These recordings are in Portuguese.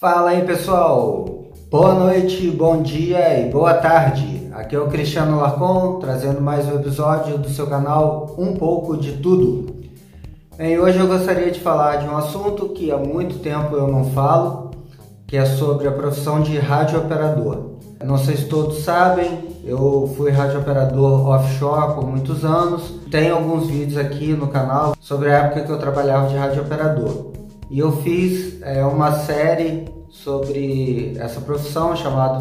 Fala aí pessoal, boa noite, bom dia e boa tarde. Aqui é o Cristiano Larcon trazendo mais um episódio do seu canal Um pouco de Tudo. Bem, hoje eu gostaria de falar de um assunto que há muito tempo eu não falo, que é sobre a profissão de radiooperador. Não sei se todos sabem, eu fui radiooperador offshore por muitos anos. Tem alguns vídeos aqui no canal sobre a época que eu trabalhava de radiooperador. E eu fiz é, uma série sobre essa profissão chamada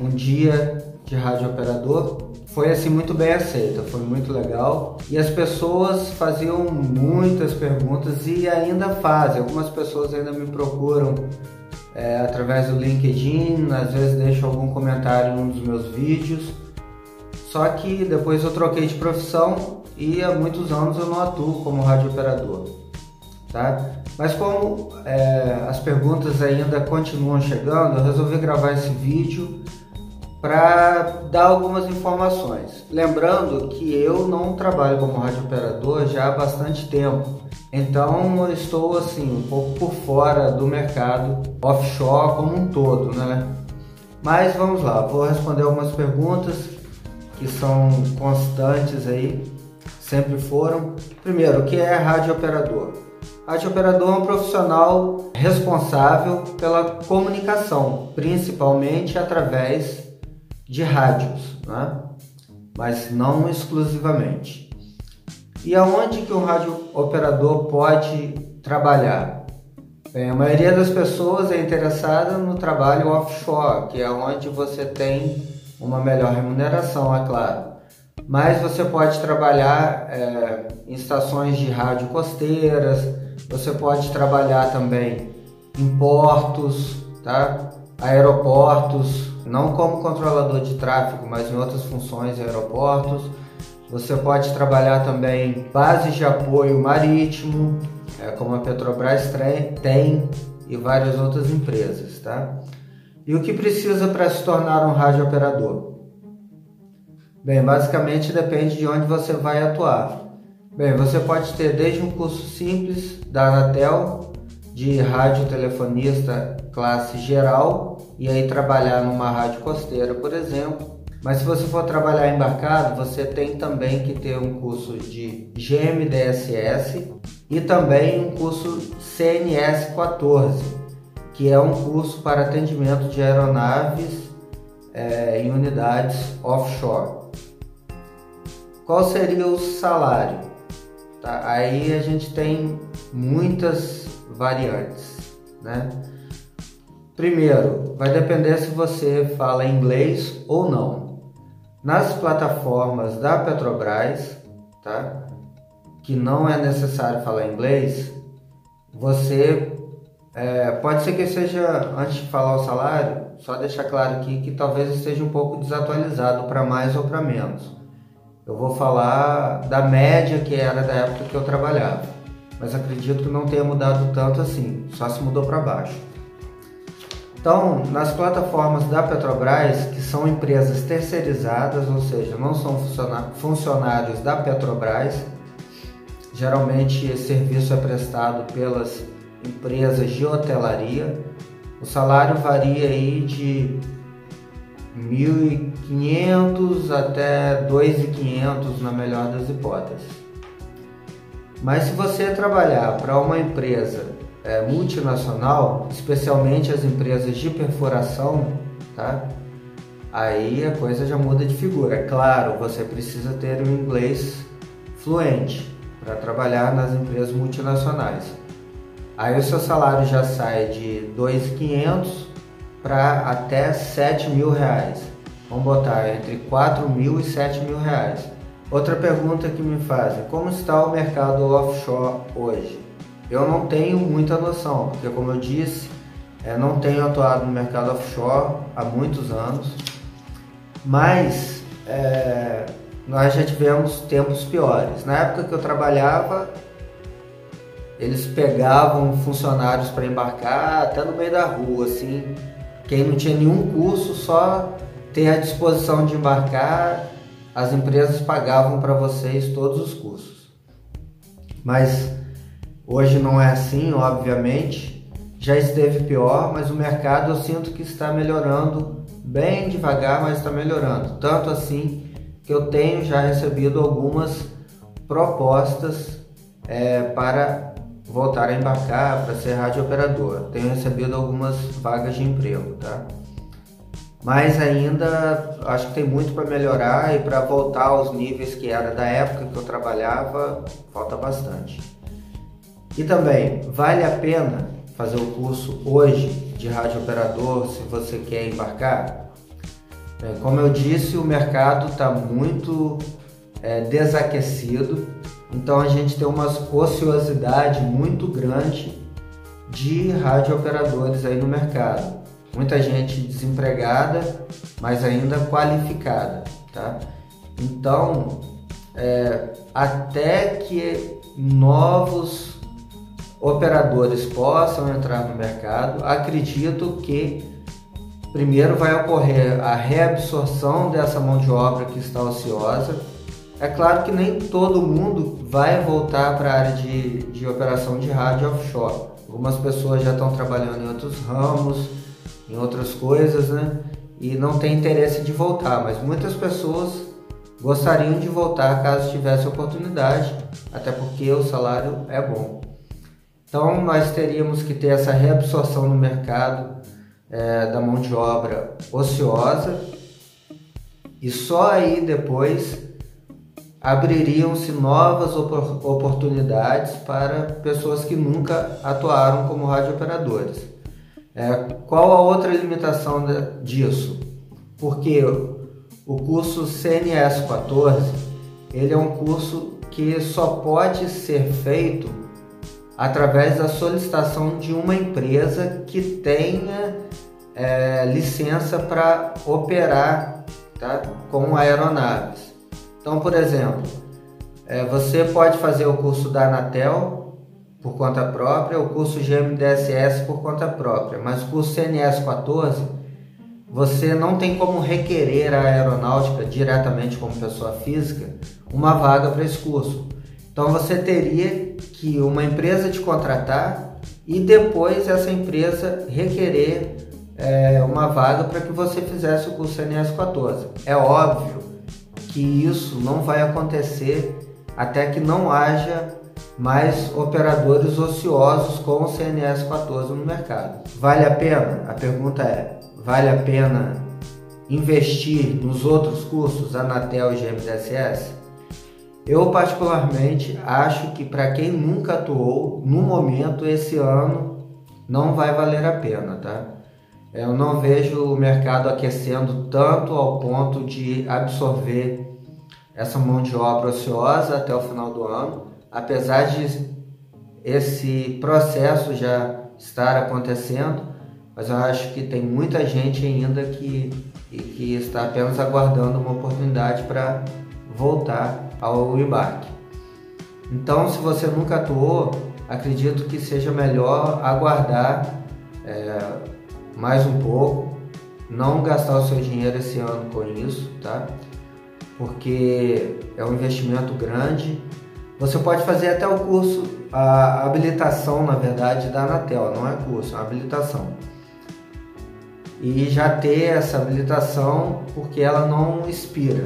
Um Dia de Radiooperador. Foi assim muito bem aceita, foi muito legal. E as pessoas faziam muitas perguntas e ainda fazem. Algumas pessoas ainda me procuram é, através do LinkedIn, às vezes deixam algum comentário em um dos meus vídeos. Só que depois eu troquei de profissão e há muitos anos eu não atuo como radiooperador. Tá? Mas como é, as perguntas ainda continuam chegando, eu resolvi gravar esse vídeo para dar algumas informações. Lembrando que eu não trabalho como radiooperador já há bastante tempo. Então eu estou assim um pouco por fora do mercado offshore como um todo, né? Mas vamos lá, vou responder algumas perguntas que são constantes aí, sempre foram. Primeiro, o que é rádio operador? Rádio operador é um profissional responsável pela comunicação, principalmente através de rádios, né? mas não exclusivamente. E aonde que um rádio operador pode trabalhar? Bem, a maioria das pessoas é interessada no trabalho offshore, que é onde você tem uma melhor remuneração, é claro. Mas você pode trabalhar é, em estações de rádio costeiras, você pode trabalhar também em portos, tá? aeroportos, não como controlador de tráfego, mas em outras funções aeroportos você pode trabalhar também bases de apoio marítimo, é, como a Petrobras tem e várias outras empresas, tá? E o que precisa para se tornar um radiooperador? Bem, basicamente depende de onde você vai atuar. Bem, você pode ter desde um curso simples da Anatel de radiotelefonista classe geral e aí trabalhar numa rádio costeira, por exemplo, mas se você for trabalhar embarcado, você tem também que ter um curso de GMDSS e também um curso CNS 14, que é um curso para atendimento de aeronaves é, em unidades offshore. Qual seria o salário? Tá? Aí a gente tem muitas variantes, né? Primeiro, vai depender se você fala inglês ou não nas plataformas da Petrobras, tá? Que não é necessário falar inglês, você é, pode ser que seja antes de falar o salário, só deixar claro aqui que talvez esteja um pouco desatualizado para mais ou para menos. Eu vou falar da média que era da época que eu trabalhava, mas acredito que não tenha mudado tanto assim, só se mudou para baixo. Então, nas plataformas da Petrobras, que são empresas terceirizadas, ou seja, não são funcionários da Petrobras, geralmente esse serviço é prestado pelas empresas de hotelaria. O salário varia aí de 1.500 até 2.500 na melhor das hipóteses. Mas se você trabalhar para uma empresa é, multinacional, especialmente as empresas de perfuração, tá? Aí a coisa já muda de figura. É claro, você precisa ter um inglês fluente para trabalhar nas empresas multinacionais. Aí o seu salário já sai de 2.500 para até 7 mil reais. Vamos botar entre 4 mil e 7 mil reais. Outra pergunta que me fazem: como está o mercado offshore hoje? Eu não tenho muita noção, porque como eu disse, é, não tenho atuado no mercado offshore há muitos anos, mas é, nós já tivemos tempos piores. Na época que eu trabalhava, eles pegavam funcionários para embarcar até no meio da rua, assim. Quem não tinha nenhum curso, só ter a disposição de embarcar, as empresas pagavam para vocês todos os cursos. Mas Hoje não é assim, obviamente. já esteve pior, mas o mercado eu sinto que está melhorando bem devagar, mas está melhorando. Tanto assim que eu tenho já recebido algumas propostas é, para voltar a embarcar, para ser rádio operador. Tenho recebido algumas vagas de emprego, tá? Mas ainda acho que tem muito para melhorar e para voltar aos níveis que era da época que eu trabalhava, falta bastante. E também, vale a pena fazer o curso hoje de rádio operador se você quer embarcar? Bem, como eu disse, o mercado está muito é, desaquecido, então a gente tem uma ociosidade muito grande de rádio operadores aí no mercado. Muita gente desempregada, mas ainda qualificada, tá? Então, é, até que novos operadores possam entrar no mercado, acredito que primeiro vai ocorrer a reabsorção dessa mão de obra que está ociosa. É claro que nem todo mundo vai voltar para a área de, de operação de rádio offshore. Algumas pessoas já estão trabalhando em outros ramos, em outras coisas, né? E não tem interesse de voltar, mas muitas pessoas gostariam de voltar caso tivesse oportunidade, até porque o salário é bom. Então, nós teríamos que ter essa reabsorção no mercado é, da mão de obra ociosa e só aí depois abririam-se novas oportunidades para pessoas que nunca atuaram como radiooperadores. É, qual a outra limitação disso? Porque o curso CNS 14 ele é um curso que só pode ser feito através da solicitação de uma empresa que tenha é, licença para operar tá, com aeronaves. Então, por exemplo, é, você pode fazer o curso da Anatel por conta própria, o curso GMDSS por conta própria, mas o curso CNS 14 você não tem como requerer a aeronáutica diretamente como pessoa física uma vaga para esse curso. Então você teria que uma empresa te contratar e depois essa empresa requerer é, uma vaga para que você fizesse o curso CNS 14. É óbvio que isso não vai acontecer até que não haja mais operadores ociosos com o CNS 14 no mercado. Vale a pena? A pergunta é: vale a pena investir nos outros cursos Anatel e GMDSS? Eu particularmente acho que para quem nunca atuou, no momento esse ano não vai valer a pena, tá? Eu não vejo o mercado aquecendo tanto ao ponto de absorver essa mão de obra ociosa até o final do ano, apesar de esse processo já estar acontecendo, mas eu acho que tem muita gente ainda que, que está apenas aguardando uma oportunidade para voltar ao embarque. Então, se você nunca atuou, acredito que seja melhor aguardar é, mais um pouco, não gastar o seu dinheiro esse ano com isso, tá? Porque é um investimento grande. Você pode fazer até o curso, a habilitação, na verdade, da Anatel, não é curso, é habilitação. E já ter essa habilitação porque ela não expira.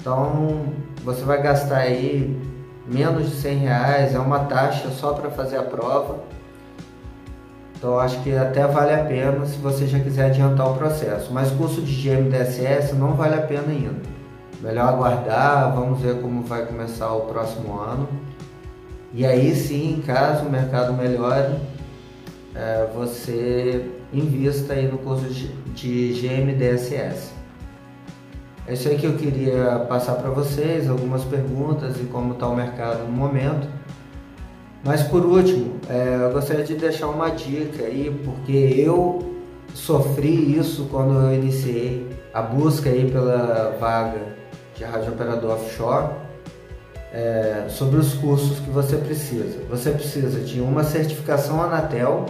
Então você vai gastar aí menos de 100 reais, é uma taxa só para fazer a prova. Então acho que até vale a pena se você já quiser adiantar o processo. Mas curso de GMDSS não vale a pena ainda. Melhor aguardar, vamos ver como vai começar o próximo ano. E aí sim, caso o mercado melhore, é, você invista aí no curso de GMDSS. É isso aí que eu queria passar para vocês, algumas perguntas e como está o mercado no momento. Mas por último, é, eu gostaria de deixar uma dica aí, porque eu sofri isso quando eu iniciei a busca aí pela vaga de rádio operador offshore é, sobre os cursos que você precisa. Você precisa de uma certificação Anatel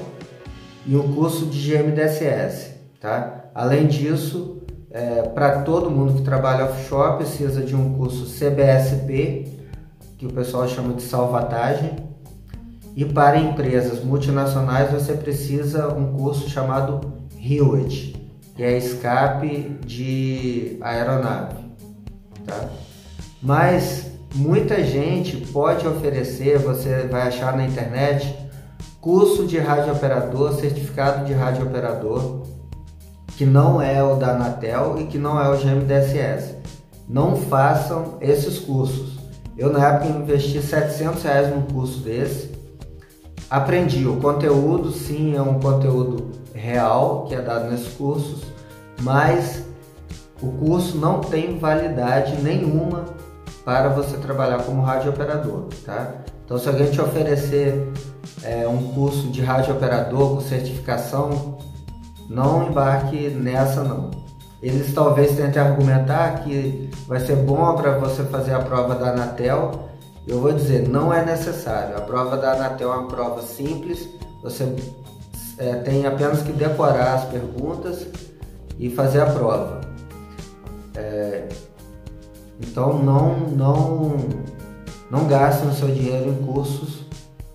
e um curso de GMDSS, tá? Além disso, é, para todo mundo que trabalha offshore precisa de um curso CBSP, que o pessoal chama de salvatagem, E para empresas multinacionais você precisa um curso chamado HEWET, que é escape de aeronave. Tá? Mas muita gente pode oferecer, você vai achar na internet, curso de radiooperador, certificado de radiooperador, que não é o da Anatel e que não é o GMDSS. Não façam esses cursos. Eu na época investi 700 reais num curso desse. Aprendi o conteúdo, sim, é um conteúdo real que é dado nesses cursos, mas o curso não tem validade nenhuma para você trabalhar como radiooperador, tá? Então, se alguém te oferecer é, um curso de radiooperador com certificação, não embarque nessa não. Eles talvez tentem argumentar que vai ser bom para você fazer a prova da Anatel. Eu vou dizer, não é necessário. A prova da Anatel é uma prova simples. Você é, tem apenas que decorar as perguntas e fazer a prova. É, então não, não, não gastem o seu dinheiro em cursos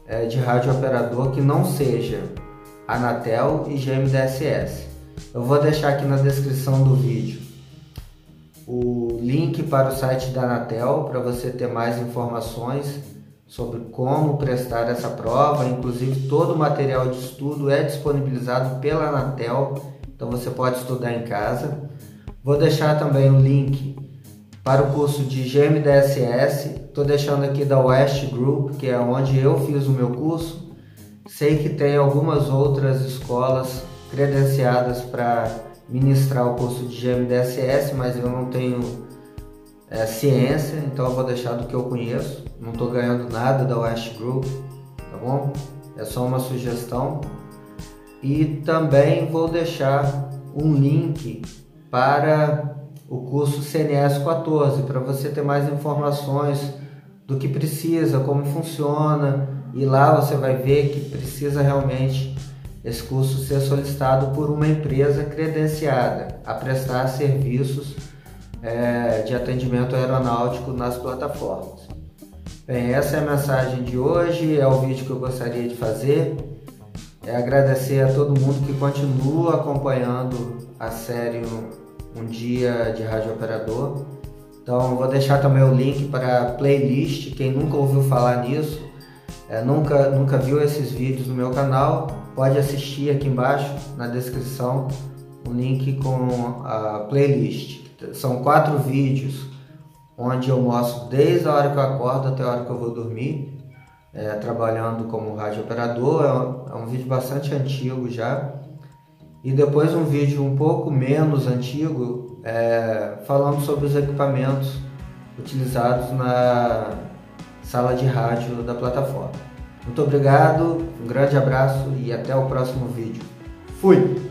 é, de rádio operador que não seja Anatel e GMDSS. Eu vou deixar aqui na descrição do vídeo o link para o site da Anatel para você ter mais informações sobre como prestar essa prova. Inclusive, todo o material de estudo é disponibilizado pela Anatel, então você pode estudar em casa. Vou deixar também o link para o curso de GMDSS. Estou deixando aqui da West Group, que é onde eu fiz o meu curso. Sei que tem algumas outras escolas credenciadas para ministrar o curso de GMDSS, mas eu não tenho é, ciência, então vou deixar do que eu conheço. Não estou ganhando nada da West Group, tá bom? É só uma sugestão. E também vou deixar um link para o curso CNS 14 para você ter mais informações do que precisa, como funciona, e lá você vai ver que precisa realmente esse curso ser solicitado por uma empresa credenciada a prestar serviços é, de atendimento aeronáutico nas plataformas. Bem, essa é a mensagem de hoje, é o vídeo que eu gostaria de fazer. É agradecer a todo mundo que continua acompanhando a série Um Dia de Rádio Operador. Então, vou deixar também o link para a playlist. Quem nunca ouviu falar nisso, é, nunca, nunca viu esses vídeos no meu canal, pode assistir aqui embaixo na descrição o link com a playlist. São quatro vídeos onde eu mostro desde a hora que eu acordo até a hora que eu vou dormir, é, trabalhando como rádio operador. É um, é um vídeo bastante antigo já. E depois um vídeo um pouco menos antigo, é, falando sobre os equipamentos utilizados na, sala de rádio da plataforma. Muito obrigado, um grande abraço e até o próximo vídeo. Fui!